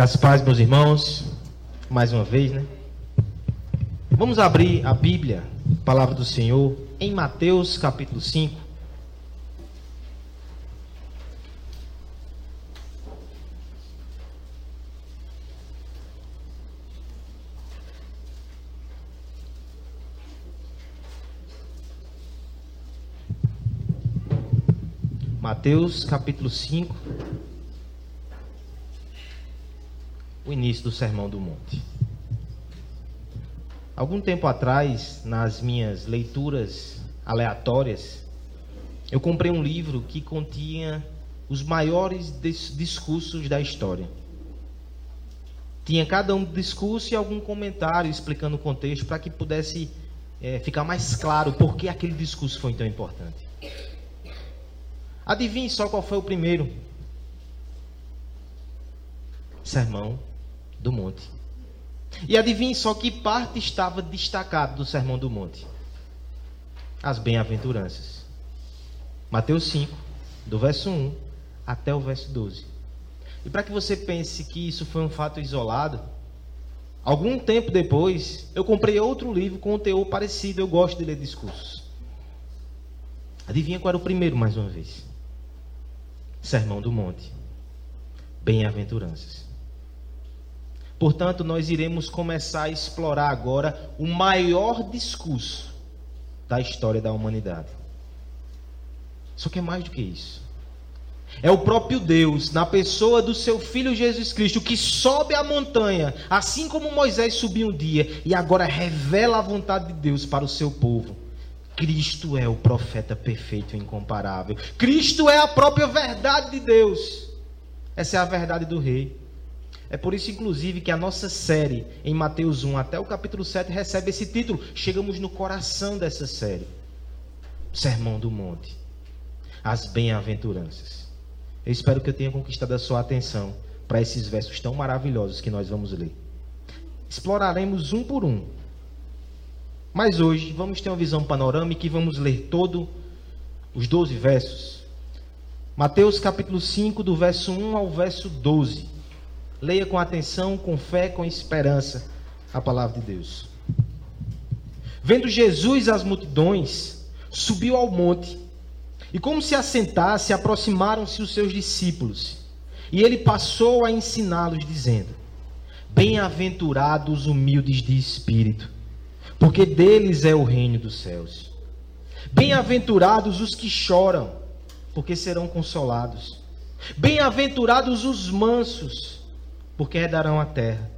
Graças a meus irmãos. Mais uma vez, né? Vamos abrir a Bíblia, a palavra do Senhor, em Mateus capítulo 5. Mateus capítulo 5. O início do Sermão do Monte. Algum tempo atrás, nas minhas leituras aleatórias, eu comprei um livro que continha os maiores discursos da história. Tinha cada um discurso e algum comentário explicando o contexto para que pudesse é, ficar mais claro por que aquele discurso foi tão importante. Adivinhe só qual foi o primeiro? Sermão do Monte. E adivinhe só que parte estava destacada do Sermão do Monte: as bem-aventuranças. Mateus 5, do verso 1 até o verso 12. E para que você pense que isso foi um fato isolado, algum tempo depois, eu comprei outro livro com um teor parecido. Eu gosto de ler discursos. Adivinha qual era o primeiro, mais uma vez? Sermão do Monte. Bem-aventuranças. Portanto, nós iremos começar a explorar agora o maior discurso da história da humanidade. Só que é mais do que isso. É o próprio Deus, na pessoa do seu Filho Jesus Cristo, que sobe a montanha, assim como Moisés subiu um dia, e agora revela a vontade de Deus para o seu povo. Cristo é o profeta perfeito e incomparável. Cristo é a própria verdade de Deus. Essa é a verdade do Rei. É por isso, inclusive, que a nossa série, em Mateus 1 até o capítulo 7, recebe esse título. Chegamos no coração dessa série: Sermão do Monte. As bem-aventuranças. Eu espero que eu tenha conquistado a sua atenção para esses versos tão maravilhosos que nós vamos ler. Exploraremos um por um. Mas hoje vamos ter uma visão panorâmica e vamos ler todo os 12 versos. Mateus capítulo 5, do verso 1 ao verso 12. Leia com atenção, com fé, com esperança a palavra de Deus. Vendo Jesus as multidões, subiu ao monte, e como se assentasse, aproximaram-se os seus discípulos. E ele passou a ensiná-los, dizendo: Bem-aventurados os humildes de espírito, porque deles é o reino dos céus. Bem-aventurados os que choram, porque serão consolados. Bem-aventurados os mansos, porque herdarão a terra.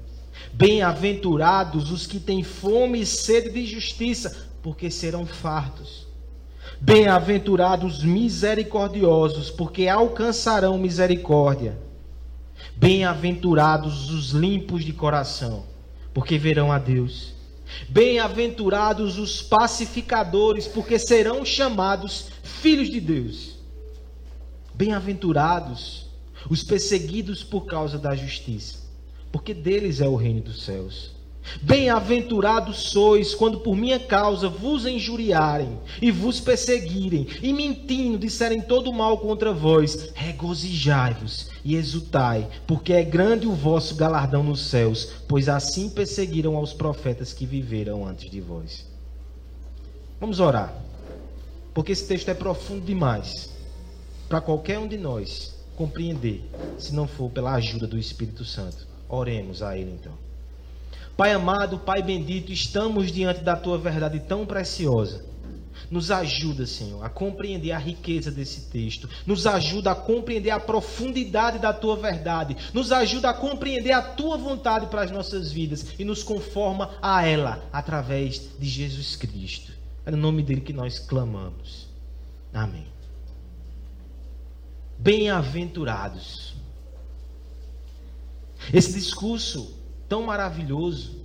Bem-aventurados os que têm fome e sede de justiça, porque serão fartos. Bem-aventurados os misericordiosos, porque alcançarão misericórdia. Bem-aventurados os limpos de coração, porque verão a Deus. Bem-aventurados os pacificadores, porque serão chamados filhos de Deus. Bem-aventurados os perseguidos por causa da justiça, porque deles é o reino dos céus. Bem-aventurados sois quando por minha causa vos injuriarem e vos perseguirem e mentindo disserem todo mal contra vós. Regozijai-vos e exultai, porque é grande o vosso galardão nos céus, pois assim perseguiram aos profetas que viveram antes de vós. Vamos orar, porque esse texto é profundo demais para qualquer um de nós compreender, se não for pela ajuda do Espírito Santo. Oremos a Ele então. Pai amado, Pai bendito, estamos diante da Tua verdade tão preciosa. Nos ajuda, Senhor, a compreender a riqueza desse texto. Nos ajuda a compreender a profundidade da tua verdade. Nos ajuda a compreender a tua vontade para as nossas vidas e nos conforma a ela através de Jesus Cristo. É no nome dele que nós clamamos. Amém. Bem-aventurados. Esse discurso tão maravilhoso,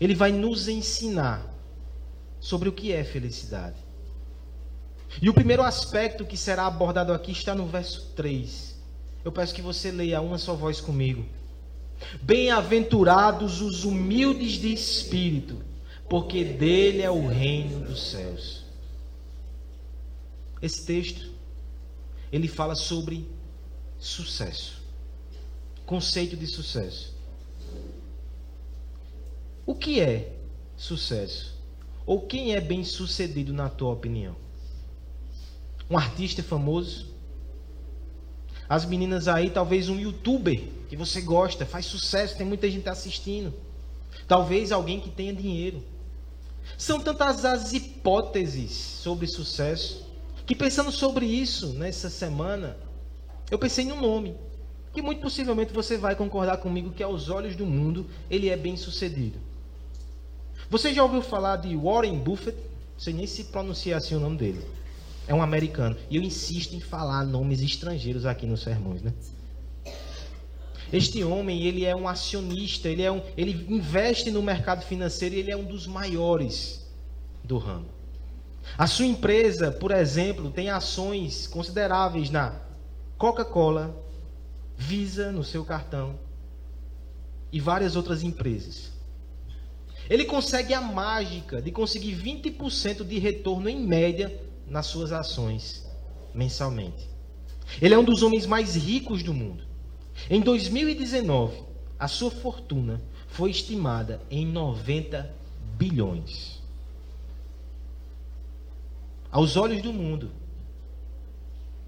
ele vai nos ensinar sobre o que é felicidade. E o primeiro aspecto que será abordado aqui está no verso 3. Eu peço que você leia uma só voz comigo. Bem-aventurados os humildes de espírito, porque dele é o reino dos céus. Esse texto ele fala sobre sucesso. conceito de sucesso. O que é sucesso? Ou quem é bem sucedido na tua opinião? Um artista famoso? As meninas aí, talvez um youtuber que você gosta, faz sucesso, tem muita gente assistindo. Talvez alguém que tenha dinheiro. São tantas as hipóteses sobre sucesso que pensando sobre isso nessa semana, eu pensei em um nome que muito possivelmente você vai concordar comigo que aos olhos do mundo ele é bem sucedido. Você já ouviu falar de Warren Buffett? Sei nem se pronuncia assim o nome dele. É um americano. E eu insisto em falar nomes estrangeiros aqui nos sermões, né? Este homem, ele é um acionista, ele, é um, ele investe no mercado financeiro e ele é um dos maiores do ramo. A sua empresa, por exemplo, tem ações consideráveis na Coca-Cola, Visa no seu cartão e várias outras empresas. Ele consegue a mágica de conseguir 20% de retorno em média nas suas ações mensalmente. Ele é um dos homens mais ricos do mundo. Em 2019, a sua fortuna foi estimada em 90 bilhões. Aos olhos do mundo,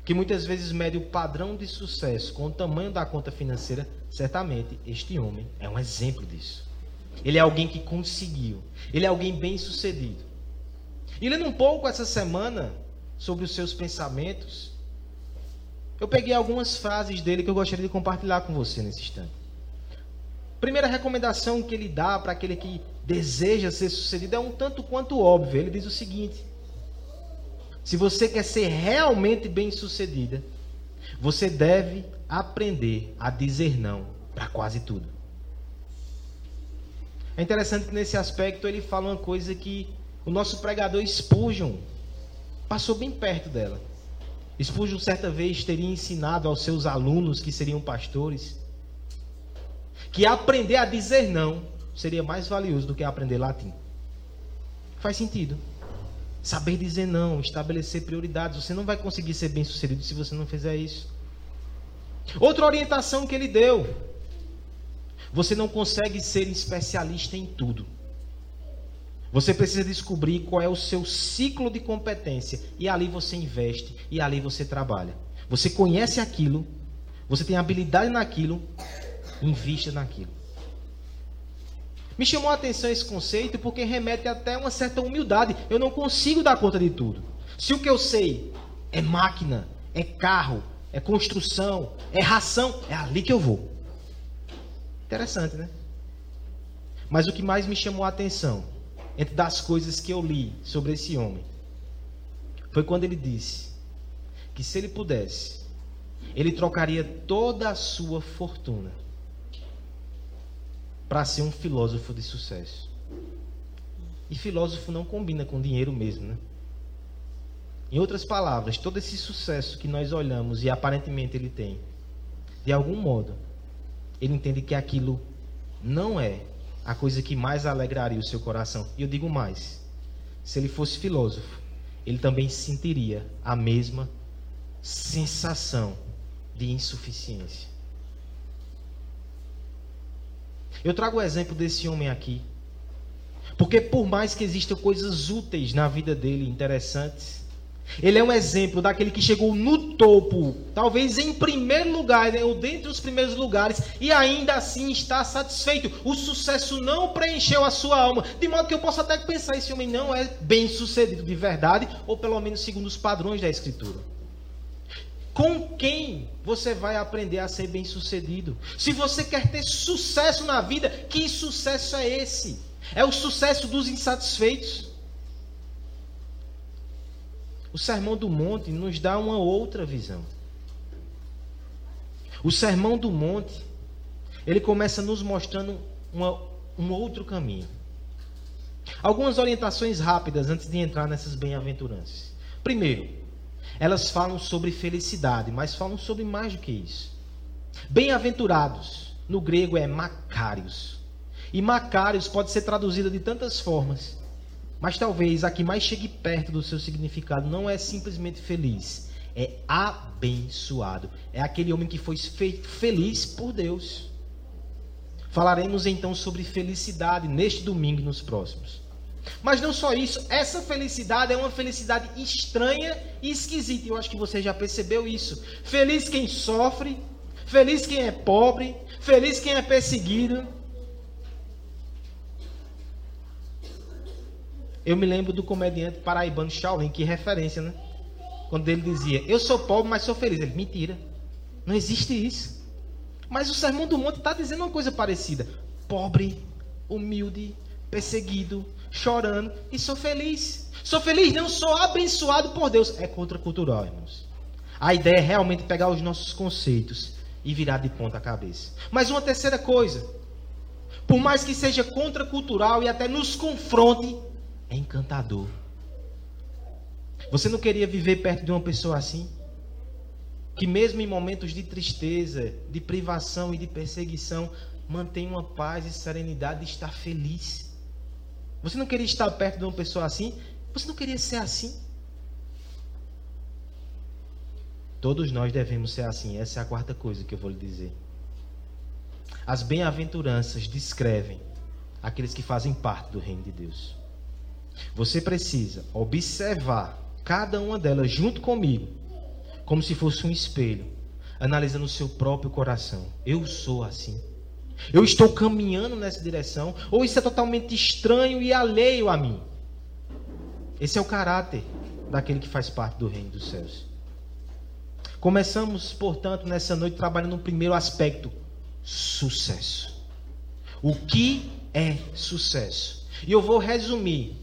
que muitas vezes mede o padrão de sucesso com o tamanho da conta financeira, certamente este homem é um exemplo disso. Ele é alguém que conseguiu, ele é alguém bem sucedido. E lendo um pouco essa semana sobre os seus pensamentos, eu peguei algumas frases dele que eu gostaria de compartilhar com você nesse instante. Primeira recomendação que ele dá para aquele que deseja ser sucedido é um tanto quanto óbvio. Ele diz o seguinte: se você quer ser realmente bem-sucedida, você deve aprender a dizer não para quase tudo. É interessante que nesse aspecto ele fala uma coisa que o nosso pregador Spurgeon passou bem perto dela. Spurgeon certa vez teria ensinado aos seus alunos que seriam pastores que aprender a dizer não seria mais valioso do que aprender latim. Faz sentido. Saber dizer não, estabelecer prioridades. Você não vai conseguir ser bem sucedido se você não fizer isso. Outra orientação que ele deu: você não consegue ser especialista em tudo. Você precisa descobrir qual é o seu ciclo de competência e ali você investe e ali você trabalha. Você conhece aquilo, você tem habilidade naquilo, invista naquilo. Me chamou a atenção esse conceito porque remete até uma certa humildade. Eu não consigo dar conta de tudo. Se o que eu sei é máquina, é carro, é construção, é ração, é ali que eu vou. Interessante, né? Mas o que mais me chamou a atenção entre das coisas que eu li sobre esse homem, foi quando ele disse que se ele pudesse, ele trocaria toda a sua fortuna para ser um filósofo de sucesso. E filósofo não combina com dinheiro mesmo, né? Em outras palavras, todo esse sucesso que nós olhamos e aparentemente ele tem, de algum modo, ele entende que aquilo não é a coisa que mais alegraria o seu coração. E eu digo mais: se ele fosse filósofo, ele também sentiria a mesma sensação de insuficiência. Eu trago o exemplo desse homem aqui, porque por mais que existam coisas úteis na vida dele, interessantes, ele é um exemplo daquele que chegou no topo, talvez em primeiro lugar, né, ou dentre os primeiros lugares, e ainda assim está satisfeito. O sucesso não preencheu a sua alma, de modo que eu posso até pensar: esse homem não é bem sucedido de verdade, ou pelo menos segundo os padrões da Escritura. Com quem você vai aprender a ser bem sucedido? Se você quer ter sucesso na vida, que sucesso é esse? É o sucesso dos insatisfeitos? O Sermão do Monte nos dá uma outra visão. O Sermão do Monte, ele começa nos mostrando uma, um outro caminho. Algumas orientações rápidas antes de entrar nessas bem-aventuranças. Primeiro, elas falam sobre felicidade, mas falam sobre mais do que isso. Bem-aventurados, no grego é macários. E macários pode ser traduzida de tantas formas. Mas talvez a que mais chegue perto do seu significado não é simplesmente feliz, é abençoado. É aquele homem que foi feito feliz por Deus. Falaremos então sobre felicidade neste domingo e nos próximos. Mas não só isso, essa felicidade é uma felicidade estranha e esquisita. Eu acho que você já percebeu isso. Feliz quem sofre, feliz quem é pobre, feliz quem é perseguido. Eu me lembro do comediante paraibano Shaolin, que referência, né? Quando ele dizia: Eu sou pobre, mas sou feliz. Ele, mentira. Não existe isso. Mas o Sermão do Monte está dizendo uma coisa parecida: pobre, humilde, perseguido, chorando e sou feliz. Sou feliz, não sou abençoado por Deus. É contracultural, irmãos. A ideia é realmente pegar os nossos conceitos e virar de ponta cabeça. Mas uma terceira coisa, por mais que seja contracultural e até nos confronte, é encantador. Você não queria viver perto de uma pessoa assim? Que mesmo em momentos de tristeza, de privação e de perseguição, mantém uma paz e serenidade e está feliz. Você não queria estar perto de uma pessoa assim? Você não queria ser assim? Todos nós devemos ser assim. Essa é a quarta coisa que eu vou lhe dizer. As bem-aventuranças descrevem aqueles que fazem parte do reino de Deus. Você precisa observar cada uma delas junto comigo, como se fosse um espelho, analisando o seu próprio coração. Eu sou assim. Eu estou caminhando nessa direção, ou isso é totalmente estranho e alheio a mim. Esse é o caráter daquele que faz parte do reino dos céus. Começamos, portanto, nessa noite trabalhando no primeiro aspecto: sucesso. O que é sucesso? E eu vou resumir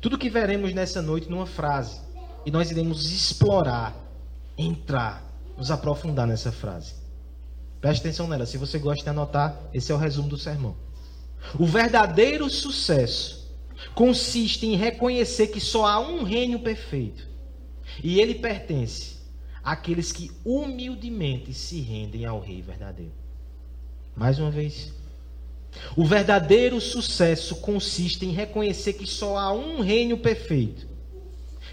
tudo que veremos nessa noite numa frase. E nós iremos explorar, entrar, nos aprofundar nessa frase. Preste atenção nela. Se você gosta de anotar, esse é o resumo do sermão. O verdadeiro sucesso consiste em reconhecer que só há um reino perfeito. E ele pertence àqueles que humildemente se rendem ao Rei verdadeiro. Mais uma vez. O verdadeiro sucesso consiste em reconhecer que só há um reino perfeito.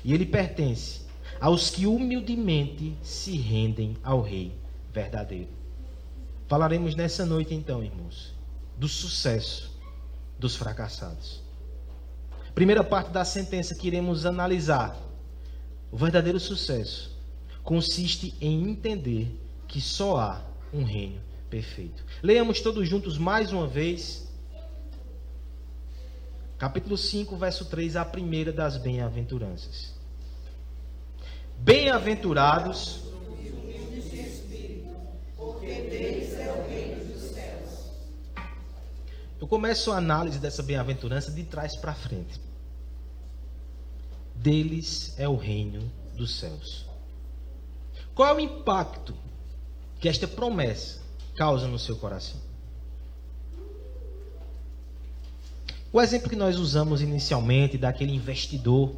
E ele pertence aos que humildemente se rendem ao Rei verdadeiro. Falaremos nessa noite, então, irmãos, do sucesso dos fracassados. Primeira parte da sentença que iremos analisar. O verdadeiro sucesso consiste em entender que só há um reino perfeito. Leiamos todos juntos mais uma vez. Capítulo 5, verso 3, a primeira das bem-aventuranças. Bem-aventurados. Eu começo a análise dessa bem-aventurança de trás para frente. Deles é o reino dos céus. Qual é o impacto que esta promessa causa no seu coração. O exemplo que nós usamos inicialmente daquele investidor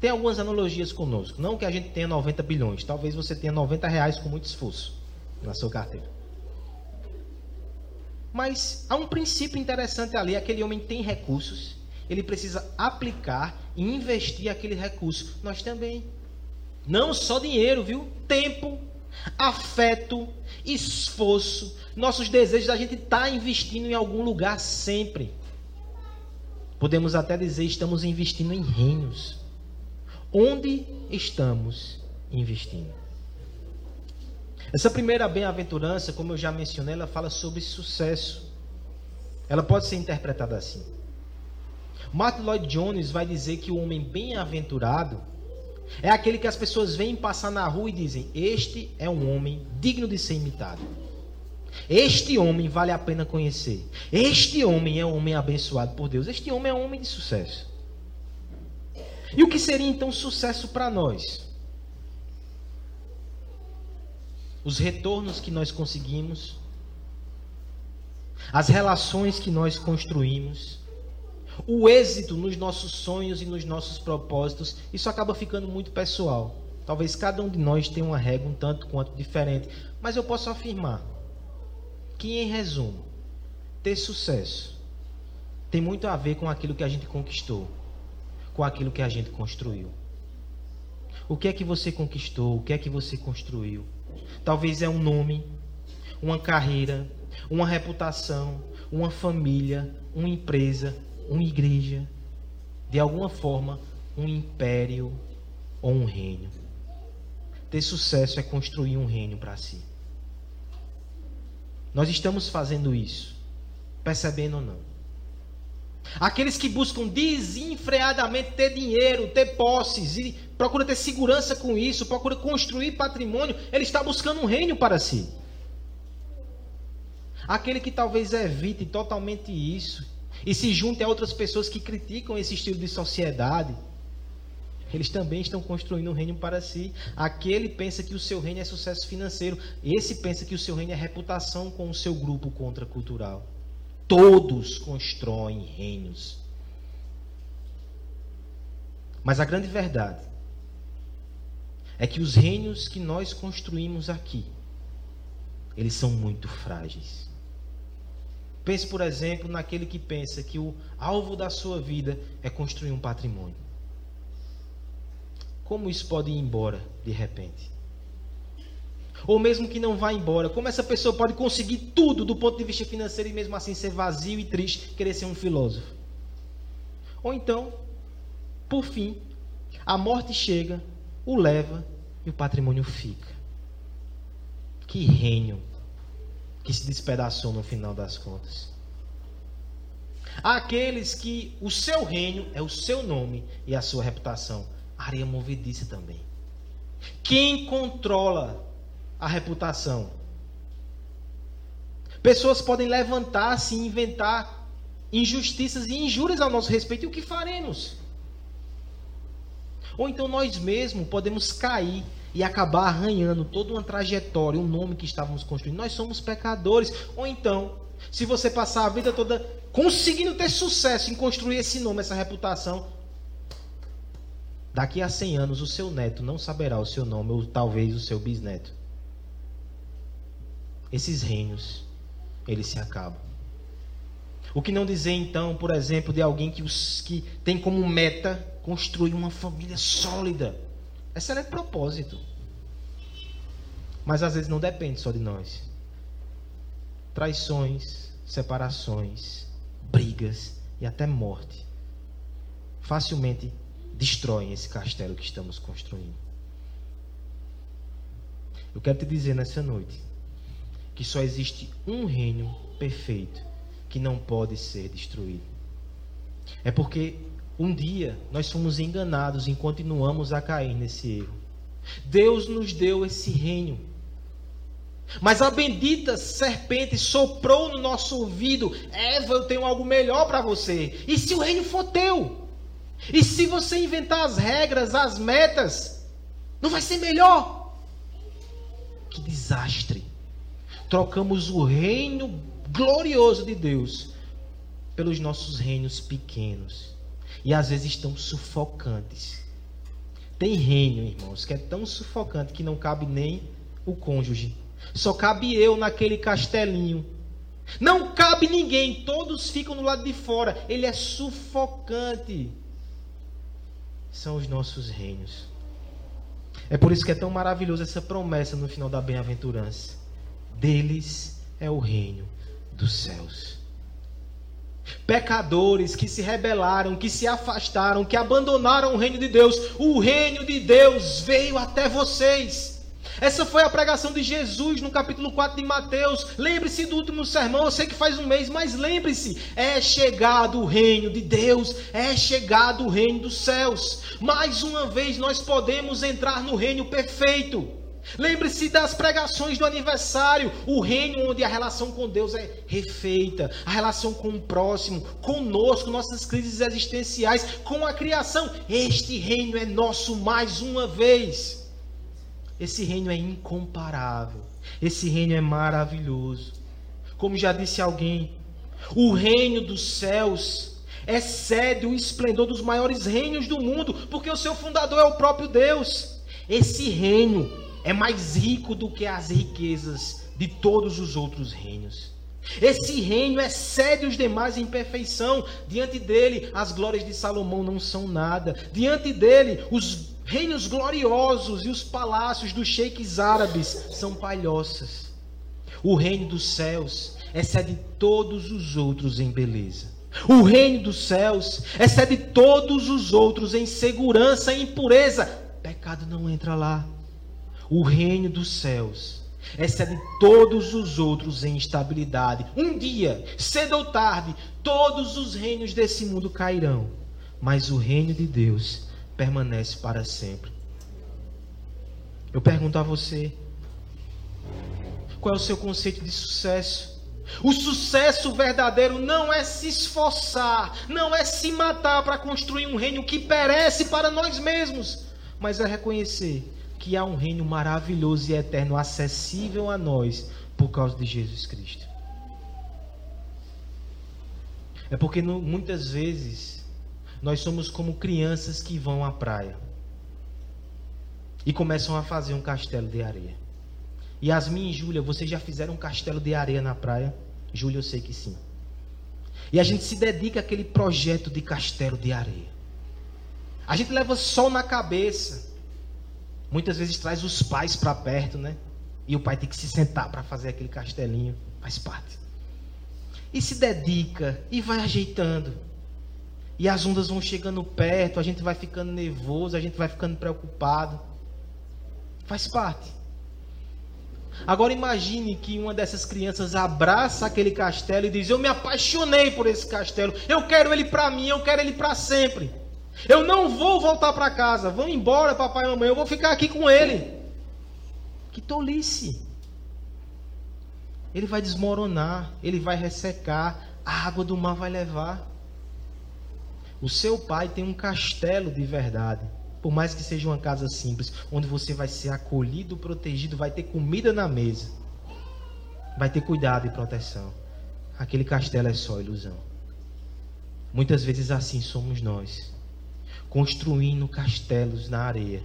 tem algumas analogias conosco. Não que a gente tenha 90 bilhões, talvez você tenha 90 reais com muito esforço na sua carteira. Mas há um princípio interessante ali: aquele homem tem recursos, ele precisa aplicar e investir aquele recurso. Nós também. Não só dinheiro, viu? Tempo, afeto, esforço, nossos desejos, a gente está investindo em algum lugar sempre. Podemos até dizer, estamos investindo em reinos. Onde estamos investindo? Essa primeira bem-aventurança, como eu já mencionei, ela fala sobre sucesso. Ela pode ser interpretada assim. Martin Lloyd Jones vai dizer que o homem bem-aventurado é aquele que as pessoas veem passar na rua e dizem: Este é um homem digno de ser imitado. Este homem vale a pena conhecer. Este homem é um homem abençoado por Deus. Este homem é um homem de sucesso. E o que seria então sucesso para nós? Os retornos que nós conseguimos, as relações que nós construímos, o êxito nos nossos sonhos e nos nossos propósitos, isso acaba ficando muito pessoal. Talvez cada um de nós tenha uma regra um tanto quanto diferente, mas eu posso afirmar que, em resumo, ter sucesso tem muito a ver com aquilo que a gente conquistou, com aquilo que a gente construiu. O que é que você conquistou? O que é que você construiu? Talvez é um nome, uma carreira, uma reputação, uma família, uma empresa, uma igreja. De alguma forma, um império ou um reino. Ter sucesso é construir um reino para si. Nós estamos fazendo isso, percebendo ou não. Aqueles que buscam desenfreadamente ter dinheiro, ter posses e procura ter segurança com isso, procura construir patrimônio, ele está buscando um reino para si. Aquele que talvez evite totalmente isso e se junte a outras pessoas que criticam esse estilo de sociedade, eles também estão construindo um reino para si. Aquele pensa que o seu reino é sucesso financeiro, esse pensa que o seu reino é reputação com o seu grupo contracultural. Todos constroem reinos. Mas a grande verdade é que os reinos que nós construímos aqui, eles são muito frágeis. Pense, por exemplo, naquele que pensa que o alvo da sua vida é construir um patrimônio. Como isso pode ir embora de repente? Ou mesmo que não vá embora, como essa pessoa pode conseguir tudo do ponto de vista financeiro e mesmo assim ser vazio e triste, querer ser um filósofo? Ou então, por fim, a morte chega, o leva e o patrimônio fica. Que reino que se despedaçou no final das contas. Há aqueles que o seu reino é o seu nome e a sua reputação. Areia movediça também. Quem controla a reputação? Pessoas podem levantar-se e inventar injustiças e injúrias ao nosso respeito. E o que faremos? Ou então nós mesmos podemos cair e acabar arranhando toda uma trajetória, um nome que estávamos construindo. Nós somos pecadores. Ou então, se você passar a vida toda conseguindo ter sucesso em construir esse nome, essa reputação, daqui a 100 anos o seu neto não saberá o seu nome, ou talvez o seu bisneto. Esses reinos, eles se acabam. O que não dizer então, por exemplo, de alguém que, os, que tem como meta construir uma família sólida? Excelente propósito. Mas às vezes não depende só de nós. Traições, separações, brigas e até morte facilmente destroem esse castelo que estamos construindo. Eu quero te dizer nessa noite que só existe um reino perfeito que não pode ser destruído. É porque um dia nós fomos enganados e continuamos a cair nesse erro. Deus nos deu esse reino. Mas a bendita serpente soprou no nosso ouvido: Eva, eu tenho algo melhor para você. E se o reino for teu? E se você inventar as regras, as metas, não vai ser melhor? Que desastre! Trocamos o reino glorioso de Deus pelos nossos reinos pequenos e às vezes estão sufocantes. Tem reino, irmãos, que é tão sufocante que não cabe nem o cônjuge. Só cabe eu naquele castelinho. Não cabe ninguém, todos ficam do lado de fora. Ele é sufocante. São os nossos reinos. É por isso que é tão maravilhoso essa promessa no final da bem-aventurança. Deles é o reino dos céus. Pecadores que se rebelaram, que se afastaram, que abandonaram o reino de Deus. O reino de Deus veio até vocês. Essa foi a pregação de Jesus no capítulo 4 de Mateus. Lembre-se do último sermão, eu sei que faz um mês, mas lembre-se: é chegado o reino de Deus, é chegado o reino dos céus. Mais uma vez nós podemos entrar no reino perfeito. Lembre-se das pregações do aniversário, o reino onde a relação com Deus é refeita, a relação com o próximo, conosco, nossas crises existenciais, com a criação. Este reino é nosso mais uma vez. Esse reino é incomparável. Esse reino é maravilhoso. Como já disse alguém, o reino dos céus excede o esplendor dos maiores reinos do mundo, porque o seu fundador é o próprio Deus. Esse reino é mais rico do que as riquezas de todos os outros reinos. Esse reino excede os demais em perfeição. Diante dele, as glórias de Salomão não são nada. Diante dele, os Reinos gloriosos e os palácios dos sheiks árabes são palhoças. O reino dos céus excede todos os outros em beleza. O reino dos céus excede todos os outros em segurança e em pureza. Pecado não entra lá. O reino dos céus excede todos os outros em estabilidade. Um dia, cedo ou tarde, todos os reinos desse mundo cairão, mas o reino de Deus permanece para sempre. Eu pergunto a você: qual é o seu conceito de sucesso? O sucesso verdadeiro não é se esforçar, não é se matar para construir um reino que perece para nós mesmos, mas é reconhecer que há um reino maravilhoso e eterno acessível a nós por causa de Jesus Cristo. É porque muitas vezes nós somos como crianças que vão à praia e começam a fazer um castelo de areia. Yasmin e Júlia, vocês já fizeram um castelo de areia na praia? Júlia, eu sei que sim. E a gente se dedica àquele projeto de castelo de areia. A gente leva sol na cabeça. Muitas vezes traz os pais para perto, né? E o pai tem que se sentar para fazer aquele castelinho. Faz parte. E se dedica e vai ajeitando. E as ondas vão chegando perto, a gente vai ficando nervoso, a gente vai ficando preocupado. Faz parte. Agora imagine que uma dessas crianças abraça aquele castelo e diz: Eu me apaixonei por esse castelo. Eu quero ele para mim, eu quero ele para sempre. Eu não vou voltar para casa. Vão embora, papai e mamãe. Eu vou ficar aqui com ele. Que tolice. Ele vai desmoronar, ele vai ressecar, a água do mar vai levar. O seu pai tem um castelo de verdade. Por mais que seja uma casa simples, onde você vai ser acolhido, protegido, vai ter comida na mesa, vai ter cuidado e proteção. Aquele castelo é só ilusão. Muitas vezes assim somos nós, construindo castelos na areia,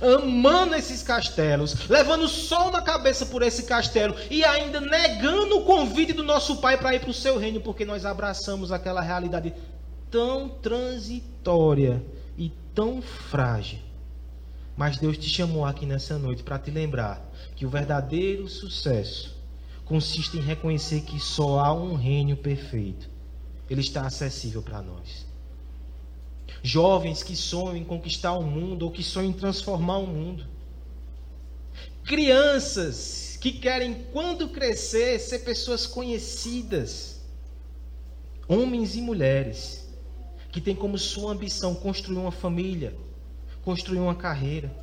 amando esses castelos, levando sol na cabeça por esse castelo e ainda negando o convite do nosso Pai para ir para o seu reino, porque nós abraçamos aquela realidade tão transitória e tão frágil. Mas Deus te chamou aqui nessa noite para te lembrar que o verdadeiro sucesso consiste em reconhecer que só há um reino perfeito. Ele está acessível para nós. Jovens que sonham em conquistar o mundo ou que sonham em transformar o mundo. Crianças que querem, quando crescer, ser pessoas conhecidas. Homens e mulheres que tem como sua ambição construir uma família, construir uma carreira.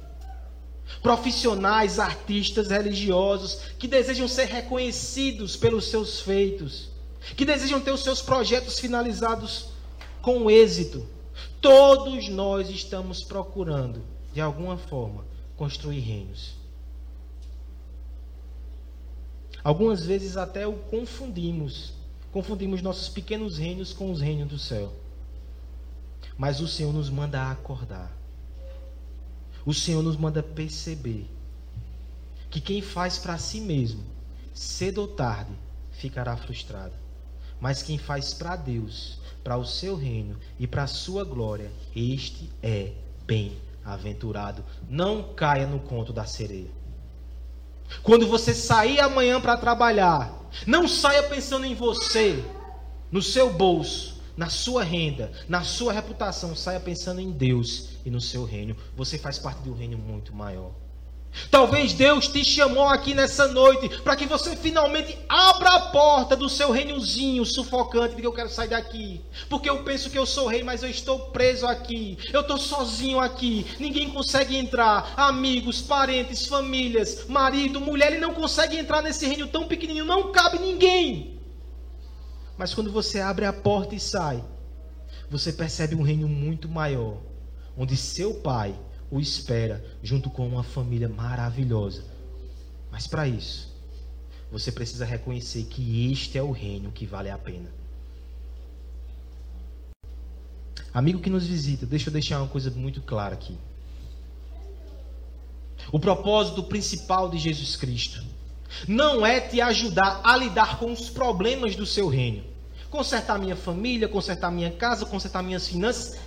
Profissionais, artistas, religiosos que desejam ser reconhecidos pelos seus feitos, que desejam ter os seus projetos finalizados com êxito. Todos nós estamos procurando, de alguma forma, construir reinos. Algumas vezes até o confundimos. Confundimos nossos pequenos reinos com os reinos do céu. Mas o Senhor nos manda acordar. O Senhor nos manda perceber que quem faz para si mesmo, cedo ou tarde, ficará frustrado. Mas quem faz para Deus, para o seu reino e para a sua glória, este é bem-aventurado. Não caia no conto da sereia. Quando você sair amanhã para trabalhar, não saia pensando em você, no seu bolso, na sua renda, na sua reputação, saia pensando em Deus e no seu reino. Você faz parte de um reino muito maior. Talvez Deus te chamou aqui nessa noite para que você finalmente abra a porta do seu reinozinho sufocante de que eu quero sair daqui. Porque eu penso que eu sou rei, mas eu estou preso aqui. Eu estou sozinho aqui. Ninguém consegue entrar. Amigos, parentes, famílias, marido, mulher, ele não consegue entrar nesse reino tão pequenininho. Não cabe ninguém. Mas quando você abre a porta e sai, você percebe um reino muito maior, onde seu pai o espera junto com uma família maravilhosa. Mas para isso, você precisa reconhecer que este é o reino que vale a pena. Amigo que nos visita, deixa eu deixar uma coisa muito clara aqui. O propósito principal de Jesus Cristo não é te ajudar a lidar com os problemas do seu reino. Consertar minha família, consertar minha casa, consertar minhas finanças.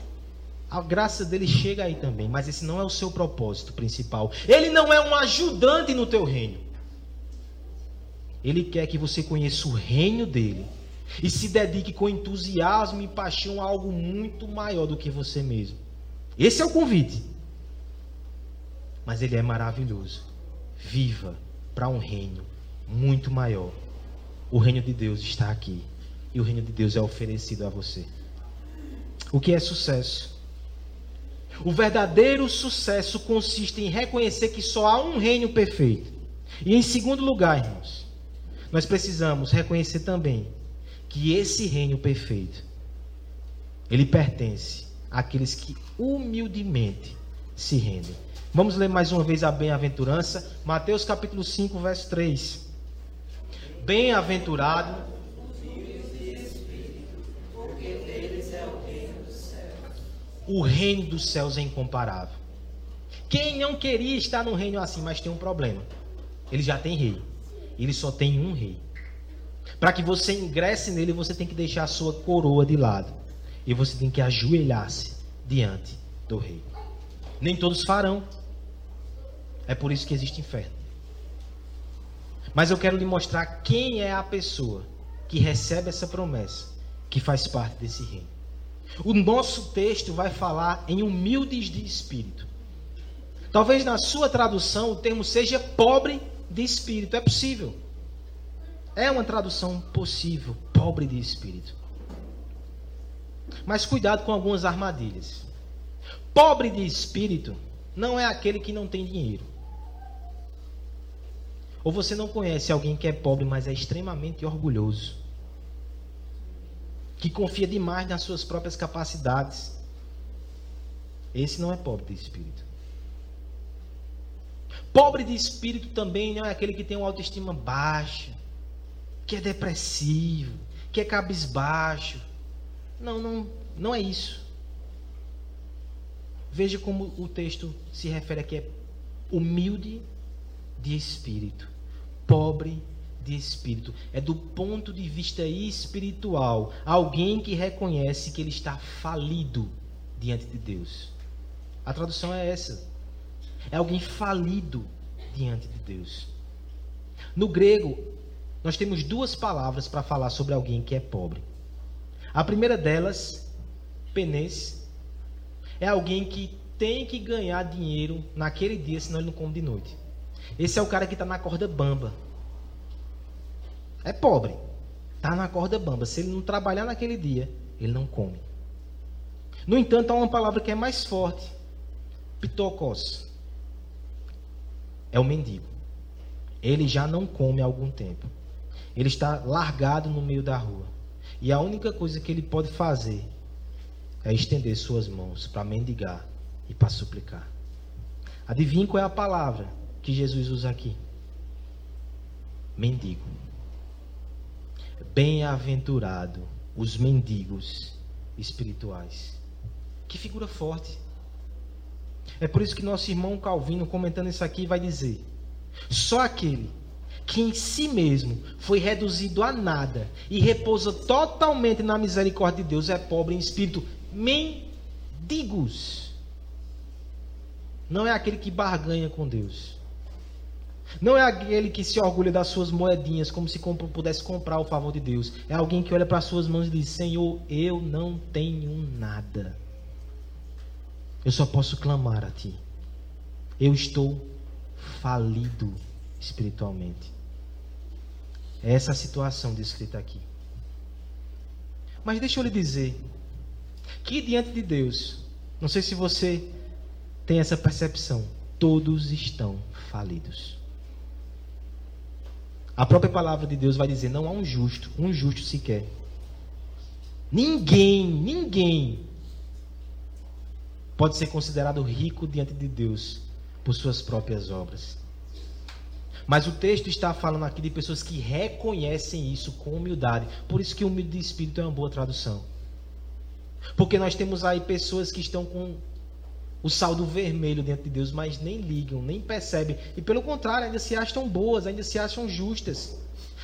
A graça dele chega aí também, mas esse não é o seu propósito principal. Ele não é um ajudante no teu reino. Ele quer que você conheça o reino dele e se dedique com entusiasmo e paixão a algo muito maior do que você mesmo. Esse é o convite. Mas ele é maravilhoso. Viva para um reino muito maior. O reino de Deus está aqui. E o reino de Deus é oferecido a você. O que é sucesso? O verdadeiro sucesso consiste em reconhecer que só há um reino perfeito. E em segundo lugar, irmãos, nós precisamos reconhecer também que esse reino perfeito ele pertence àqueles que humildemente se rendem. Vamos ler mais uma vez a bem-aventurança, Mateus capítulo 5, verso 3. Bem-aventurado o reino dos céus é incomparável. Quem não queria estar num reino assim, mas tem um problema. Ele já tem rei. Ele só tem um rei. Para que você ingresse nele, você tem que deixar a sua coroa de lado. E você tem que ajoelhar-se diante do rei. Nem todos farão. É por isso que existe inferno. Mas eu quero lhe mostrar quem é a pessoa que recebe essa promessa, que faz parte desse reino. O nosso texto vai falar em humildes de espírito. Talvez na sua tradução o termo seja pobre de espírito. É possível. É uma tradução possível, pobre de espírito. Mas cuidado com algumas armadilhas. Pobre de espírito não é aquele que não tem dinheiro. Ou você não conhece alguém que é pobre, mas é extremamente orgulhoso que confia demais nas suas próprias capacidades. Esse não é pobre de espírito. Pobre de espírito também não é aquele que tem uma autoestima baixa, que é depressivo, que é cabisbaixo. Não, não, não é isso. Veja como o texto se refere aqui é humilde de espírito, pobre de de espírito. É do ponto de vista espiritual. Alguém que reconhece que ele está falido diante de Deus. A tradução é essa. É alguém falido diante de Deus. No grego, nós temos duas palavras para falar sobre alguém que é pobre. A primeira delas, penês, é alguém que tem que ganhar dinheiro naquele dia, senão ele não come de noite. Esse é o cara que está na corda bamba. É pobre. Está na corda bamba. Se ele não trabalhar naquele dia, ele não come. No entanto, há uma palavra que é mais forte. Pitocos. É o mendigo. Ele já não come há algum tempo. Ele está largado no meio da rua. E a única coisa que ele pode fazer é estender suas mãos para mendigar e para suplicar. Adivinhe qual é a palavra que Jesus usa aqui? Mendigo. Bem-aventurado os mendigos espirituais. Que figura forte. É por isso que nosso irmão Calvino, comentando isso aqui, vai dizer: só aquele que em si mesmo foi reduzido a nada e repousa totalmente na misericórdia de Deus é pobre em espírito. Mendigos. Não é aquele que barganha com Deus. Não é aquele que se orgulha das suas moedinhas como se pudesse comprar o favor de Deus. É alguém que olha para as suas mãos e diz: Senhor, eu não tenho nada. Eu só posso clamar a Ti. Eu estou falido espiritualmente. É essa a situação descrita aqui. Mas deixa eu lhe dizer que diante de Deus, não sei se você tem essa percepção, todos estão falidos. A própria palavra de Deus vai dizer: não há um justo, um justo sequer. Ninguém, ninguém pode ser considerado rico diante de Deus por suas próprias obras. Mas o texto está falando aqui de pessoas que reconhecem isso com humildade. Por isso que humilde de espírito é uma boa tradução. Porque nós temos aí pessoas que estão com o saldo vermelho dentro de Deus, mas nem ligam, nem percebem. E pelo contrário, ainda se acham boas, ainda se acham justas.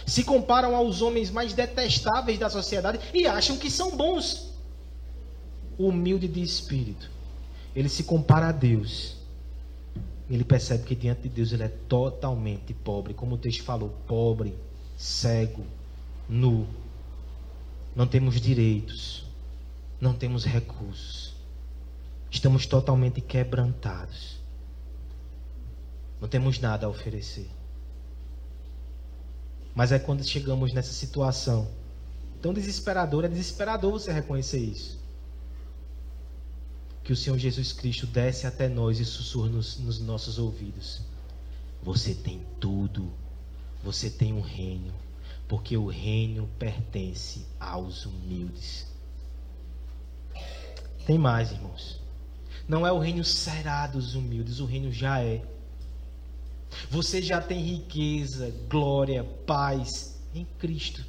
Se comparam aos homens mais detestáveis da sociedade e acham que são bons. humilde de espírito, ele se compara a Deus. Ele percebe que diante de Deus ele é totalmente pobre, como o texto falou, pobre, cego, nu. Não temos direitos, não temos recursos. Estamos totalmente quebrantados. Não temos nada a oferecer. Mas é quando chegamos nessa situação tão desesperadora, é desesperador você reconhecer isso. Que o Senhor Jesus Cristo desce até nós e sussurra nos, nos nossos ouvidos: Você tem tudo, você tem um reino, porque o reino pertence aos humildes. Tem mais, irmãos. Não é o reino será dos humildes, o reino já é. Você já tem riqueza, glória, paz em Cristo.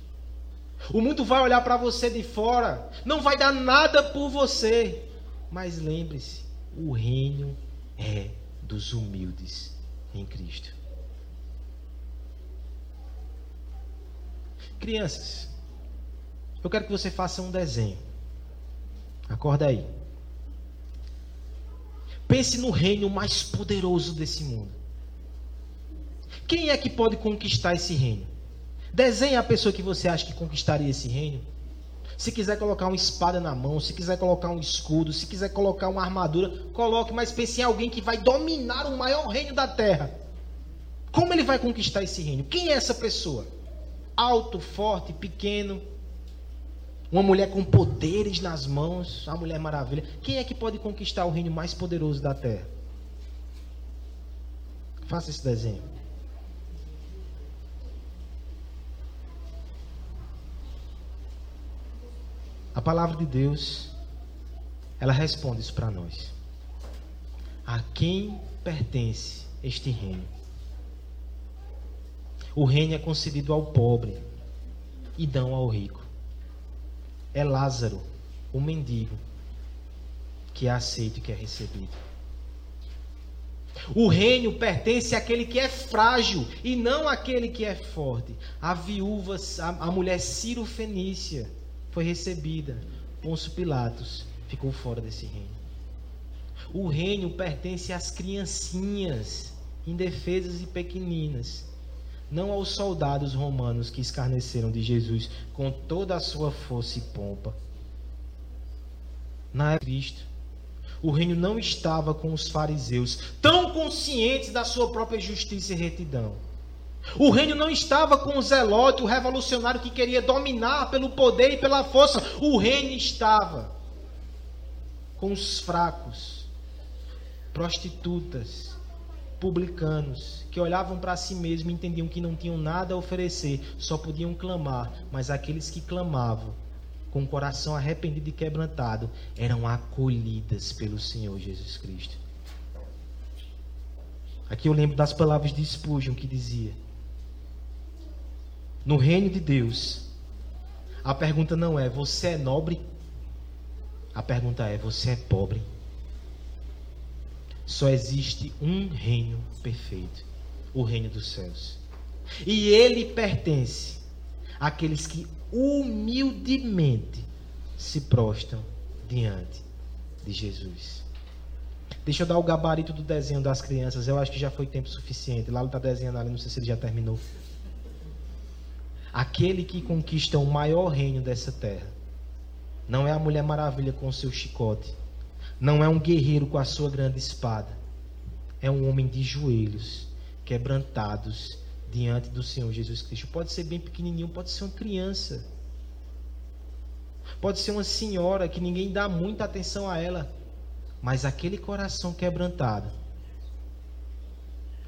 O mundo vai olhar para você de fora, não vai dar nada por você. Mas lembre-se, o reino é dos humildes em Cristo. Crianças, eu quero que você faça um desenho. Acorda aí. Pense no reino mais poderoso desse mundo. Quem é que pode conquistar esse reino? Desenhe a pessoa que você acha que conquistaria esse reino. Se quiser colocar uma espada na mão, se quiser colocar um escudo, se quiser colocar uma armadura, coloque, mas pense em alguém que vai dominar o maior reino da terra. Como ele vai conquistar esse reino? Quem é essa pessoa? Alto, forte, pequeno, uma mulher com poderes nas mãos, a mulher maravilha. Quem é que pode conquistar o reino mais poderoso da terra? Faça esse desenho. A palavra de Deus, ela responde isso para nós. A quem pertence este reino? O reino é concedido ao pobre e dão ao rico é Lázaro, o mendigo, que é aceito e que é recebido. O reino pertence àquele que é frágil e não àquele que é forte. A viúva, a, mulher Ciro Fenícia foi recebida. Pôncio Pilatos ficou fora desse reino. O reino pertence às criancinhas, indefesas e pequeninas não aos soldados romanos que escarneceram de Jesus com toda a sua força e pompa. Na Cristo, o reino não estava com os fariseus, tão conscientes da sua própria justiça e retidão. O reino não estava com o zelote, o revolucionário que queria dominar pelo poder e pela força. O reino estava com os fracos, prostitutas, publicanos, que olhavam para si mesmos e entendiam que não tinham nada a oferecer, só podiam clamar, mas aqueles que clamavam, com o coração arrependido e quebrantado, eram acolhidas pelo Senhor Jesus Cristo. Aqui eu lembro das palavras de Spurgeon que dizia: No reino de Deus, a pergunta não é você é nobre, a pergunta é você é pobre. Só existe um reino perfeito o reino dos céus. E ele pertence àqueles que humildemente se prostam diante de Jesus. Deixa eu dar o gabarito do desenho das crianças. Eu acho que já foi tempo suficiente. Ele está desenhando ali, não sei se ele já terminou. Aquele que conquista o maior reino dessa terra não é a Mulher Maravilha com o seu chicote não é um guerreiro com a sua grande espada. É um homem de joelhos, quebrantados diante do Senhor Jesus Cristo. Pode ser bem pequenininho, pode ser uma criança. Pode ser uma senhora que ninguém dá muita atenção a ela. Mas aquele coração quebrantado,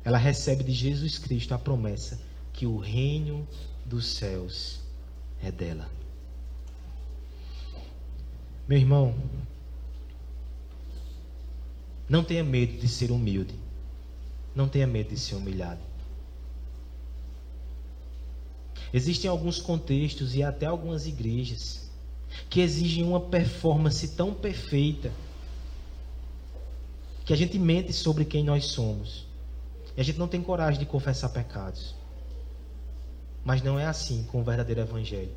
ela recebe de Jesus Cristo a promessa que o reino dos céus é dela. Meu irmão, não tenha medo de ser humilde. Não tenha medo de ser humilhado. Existem alguns contextos e até algumas igrejas que exigem uma performance tão perfeita que a gente mente sobre quem nós somos. E a gente não tem coragem de confessar pecados. Mas não é assim com o verdadeiro evangelho.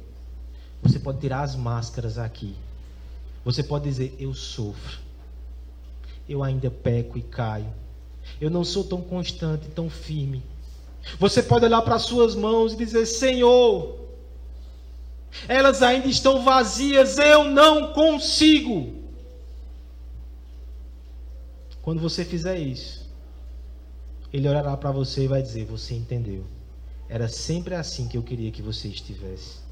Você pode tirar as máscaras aqui. Você pode dizer: Eu sofro. Eu ainda peco e caio. Eu não sou tão constante, tão firme. Você pode olhar para as suas mãos e dizer: Senhor, elas ainda estão vazias, eu não consigo. Quando você fizer isso, Ele olhará para você e vai dizer: Você entendeu. Era sempre assim que eu queria que você estivesse.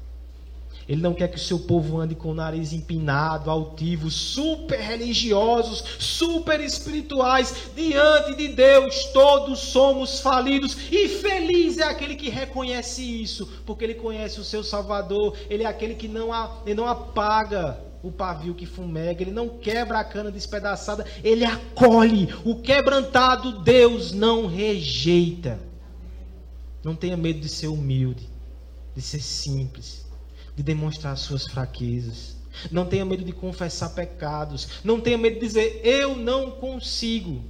Ele não quer que o seu povo ande com o nariz empinado, altivo, super religiosos, super espirituais. Diante de Deus, todos somos falidos. E feliz é aquele que reconhece isso, porque ele conhece o seu Salvador. Ele é aquele que não, ele não apaga o pavio que fumega, ele não quebra a cana despedaçada, ele acolhe. O quebrantado Deus não rejeita. Não tenha medo de ser humilde, de ser simples de demonstrar suas fraquezas. Não tenha medo de confessar pecados. Não tenha medo de dizer, eu não consigo.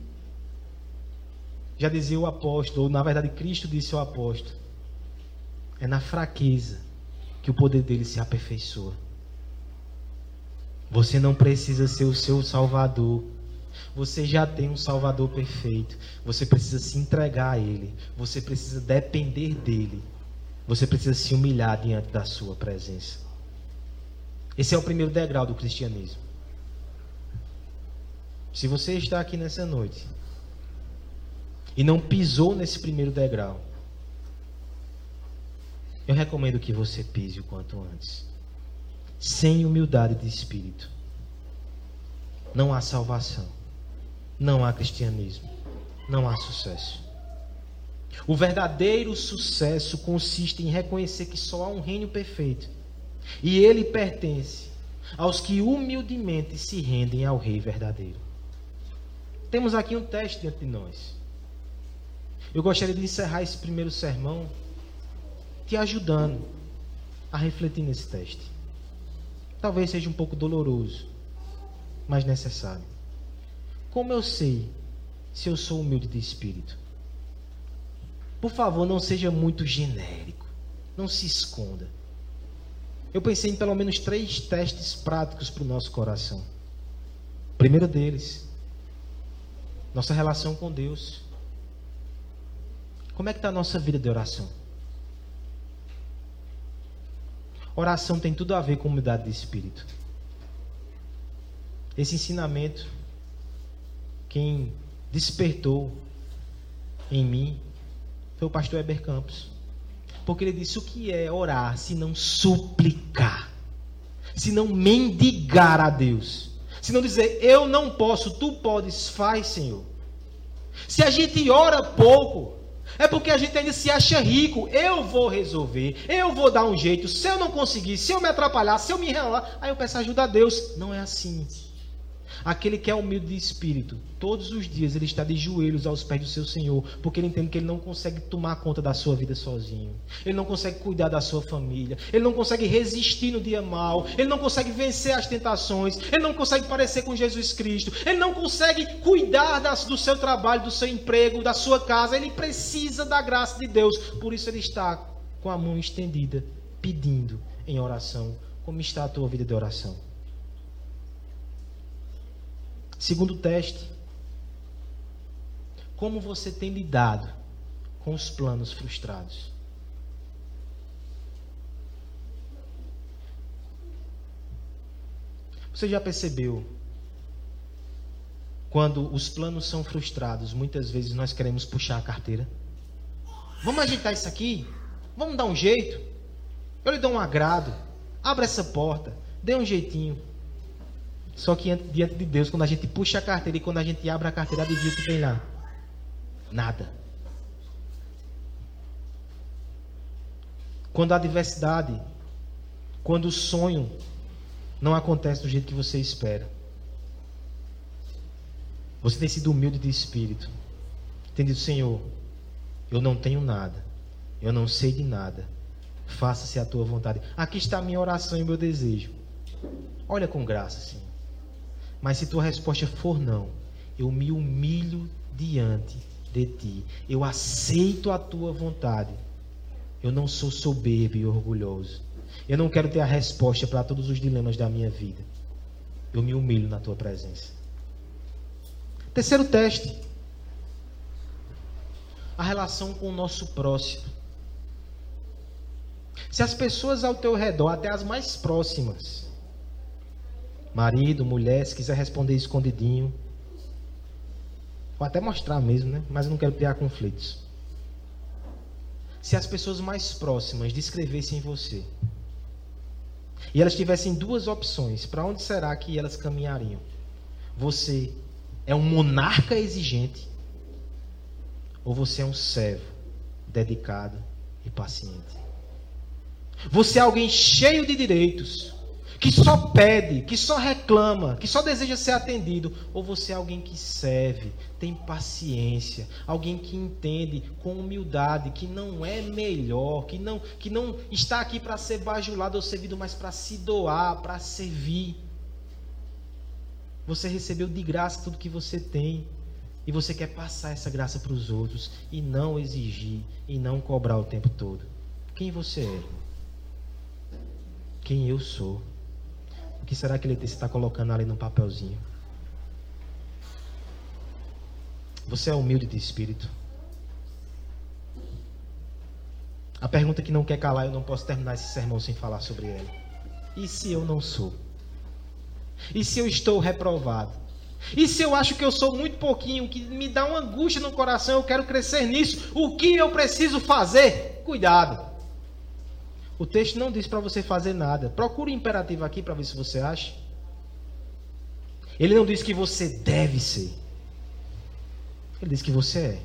Já dizia o apóstolo, ou na verdade Cristo disse ao apóstolo: é na fraqueza que o poder dele se aperfeiçoa. Você não precisa ser o seu salvador. Você já tem um salvador perfeito. Você precisa se entregar a ele. Você precisa depender dele. Você precisa se humilhar diante da sua presença. Esse é o primeiro degrau do cristianismo. Se você está aqui nessa noite e não pisou nesse primeiro degrau, eu recomendo que você pise o quanto antes. Sem humildade de espírito, não há salvação, não há cristianismo, não há sucesso. O verdadeiro sucesso consiste em reconhecer que só há um reino perfeito. E ele pertence aos que humildemente se rendem ao Rei verdadeiro. Temos aqui um teste diante de nós. Eu gostaria de encerrar esse primeiro sermão te ajudando a refletir nesse teste. Talvez seja um pouco doloroso, mas necessário. Como eu sei se eu sou humilde de espírito? Por favor, não seja muito genérico. Não se esconda. Eu pensei em pelo menos três testes práticos para o nosso coração. O primeiro deles, nossa relação com Deus. Como é que está a nossa vida de oração? Oração tem tudo a ver com humildade de espírito. Esse ensinamento, quem despertou em mim foi o pastor Eber Campos. Porque ele disse: o que é orar se não suplicar? Se não mendigar a Deus? Se não dizer, eu não posso, tu podes, faz, Senhor. Se a gente ora pouco, é porque a gente ainda se acha rico. Eu vou resolver, eu vou dar um jeito. Se eu não conseguir, se eu me atrapalhar, se eu me enrolar, aí eu peço ajuda a Deus. Não é assim. Aquele que é humilde de espírito, todos os dias ele está de joelhos aos pés do seu Senhor, porque ele entende que ele não consegue tomar conta da sua vida sozinho. Ele não consegue cuidar da sua família. Ele não consegue resistir no dia mal. Ele não consegue vencer as tentações. Ele não consegue parecer com Jesus Cristo. Ele não consegue cuidar das, do seu trabalho, do seu emprego, da sua casa. Ele precisa da graça de Deus. Por isso ele está com a mão estendida, pedindo em oração. Como está a tua vida de oração? Segundo teste, como você tem lidado com os planos frustrados? Você já percebeu? Quando os planos são frustrados, muitas vezes nós queremos puxar a carteira. Vamos ajeitar isso aqui? Vamos dar um jeito? Eu lhe dou um agrado. Abra essa porta. Dê um jeitinho. Só que diante de Deus, quando a gente puxa a carteira e quando a gente abre a carteira, adivinha o que tem lá? Nada. Quando a adversidade, quando o sonho não acontece do jeito que você espera. Você tem sido humilde de espírito. Tem dito, Senhor, eu não tenho nada. Eu não sei de nada. Faça-se a tua vontade. Aqui está a minha oração e meu desejo. Olha com graça, Senhor. Mas se tua resposta for não, eu me humilho diante de ti. Eu aceito a tua vontade. Eu não sou soberbo e orgulhoso. Eu não quero ter a resposta para todos os dilemas da minha vida. eu me humilho na tua presença. Terceiro teste. A relação com o nosso próximo. Se as pessoas ao teu redor, até as mais próximas, marido, mulher, se quiser responder escondidinho, vou até mostrar mesmo, né? Mas eu não quero criar conflitos. Se as pessoas mais próximas descrevessem você, e elas tivessem duas opções, para onde será que elas caminhariam? Você é um monarca exigente, ou você é um servo dedicado e paciente? Você é alguém cheio de direitos, que só pede, que só reclama, que só deseja ser atendido, ou você é alguém que serve, tem paciência, alguém que entende com humildade que não é melhor, que não que não está aqui para ser bajulado ou servido, mas para se doar, para servir. Você recebeu de graça tudo que você tem. E você quer passar essa graça para os outros e não exigir e não cobrar o tempo todo. Quem você é? Quem eu sou? Que será que ele está colocando ali no papelzinho? Você é humilde de espírito? A pergunta que não quer calar, eu não posso terminar esse sermão sem falar sobre ela. E se eu não sou? E se eu estou reprovado? E se eu acho que eu sou muito pouquinho, que me dá uma angústia no coração, eu quero crescer nisso, o que eu preciso fazer? Cuidado. O texto não diz para você fazer nada. Procure o imperativo aqui para ver se você acha. Ele não diz que você deve ser. Ele diz que você é.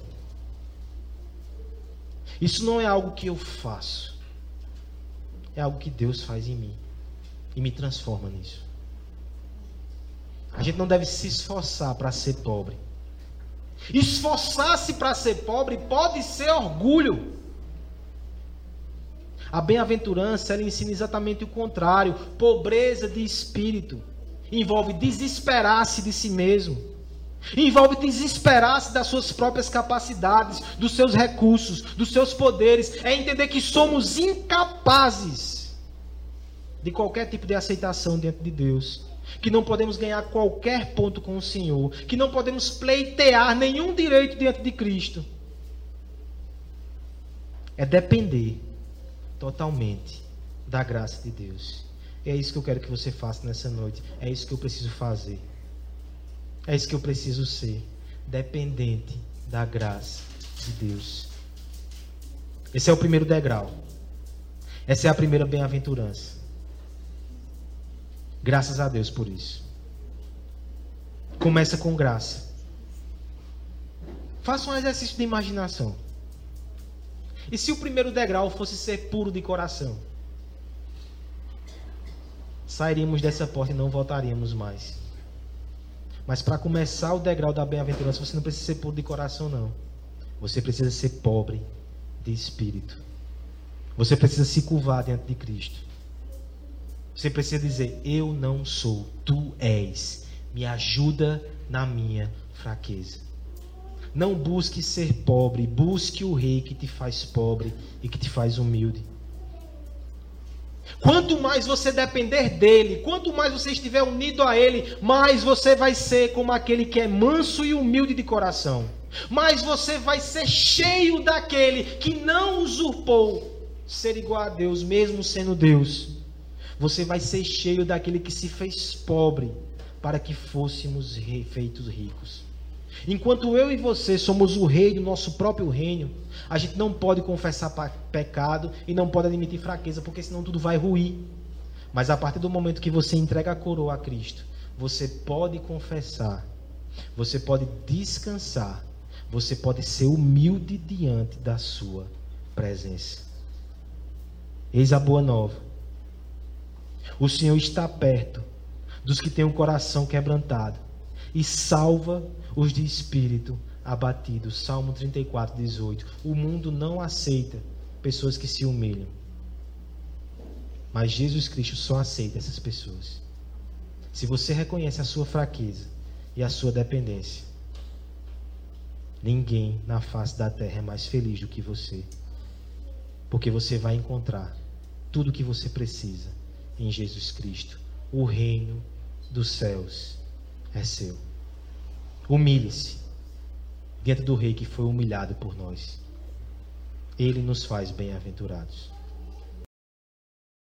Isso não é algo que eu faço. É algo que Deus faz em mim e me transforma nisso. A gente não deve se esforçar para ser pobre. Esforçar-se para ser pobre pode ser orgulho. A bem-aventurança ela ensina exatamente o contrário, pobreza de espírito. Envolve desesperar-se de si mesmo. Envolve desesperar-se das suas próprias capacidades, dos seus recursos, dos seus poderes. É entender que somos incapazes de qualquer tipo de aceitação diante de Deus que não podemos ganhar qualquer ponto com o Senhor, que não podemos pleitear nenhum direito diante de Cristo. É depender totalmente da graça de Deus. E é isso que eu quero que você faça nessa noite. É isso que eu preciso fazer. É isso que eu preciso ser. Dependente da graça de Deus. Esse é o primeiro degrau. Essa é a primeira bem-aventurança. Graças a Deus por isso. Começa com graça. Faça um exercício de imaginação. E se o primeiro degrau fosse ser puro de coração? Sairíamos dessa porta e não voltaríamos mais. Mas para começar o degrau da bem-aventurança, você não precisa ser puro de coração, não. Você precisa ser pobre de espírito. Você precisa se curvar diante de Cristo. Você precisa dizer: Eu não sou, tu és. Me ajuda na minha fraqueza. Não busque ser pobre, busque o rei que te faz pobre e que te faz humilde. Quanto mais você depender dele, quanto mais você estiver unido a ele, mais você vai ser como aquele que é manso e humilde de coração. Mais você vai ser cheio daquele que não usurpou ser igual a Deus, mesmo sendo Deus. Você vai ser cheio daquele que se fez pobre para que fôssemos feitos ricos. Enquanto eu e você somos o rei do nosso próprio reino, a gente não pode confessar pecado e não pode admitir fraqueza, porque senão tudo vai ruir. Mas a partir do momento que você entrega a coroa a Cristo, você pode confessar, você pode descansar, você pode ser humilde diante da sua presença. Eis a boa nova. O Senhor está perto dos que têm o coração quebrantado e salva os de espírito abatido. Salmo 34, 18. O mundo não aceita pessoas que se humilham. Mas Jesus Cristo só aceita essas pessoas. Se você reconhece a sua fraqueza e a sua dependência, ninguém na face da terra é mais feliz do que você. Porque você vai encontrar tudo o que você precisa em Jesus Cristo, o reino dos céus é seu. Humilhe-se diante do Rei que foi humilhado por nós. Ele nos faz bem-aventurados.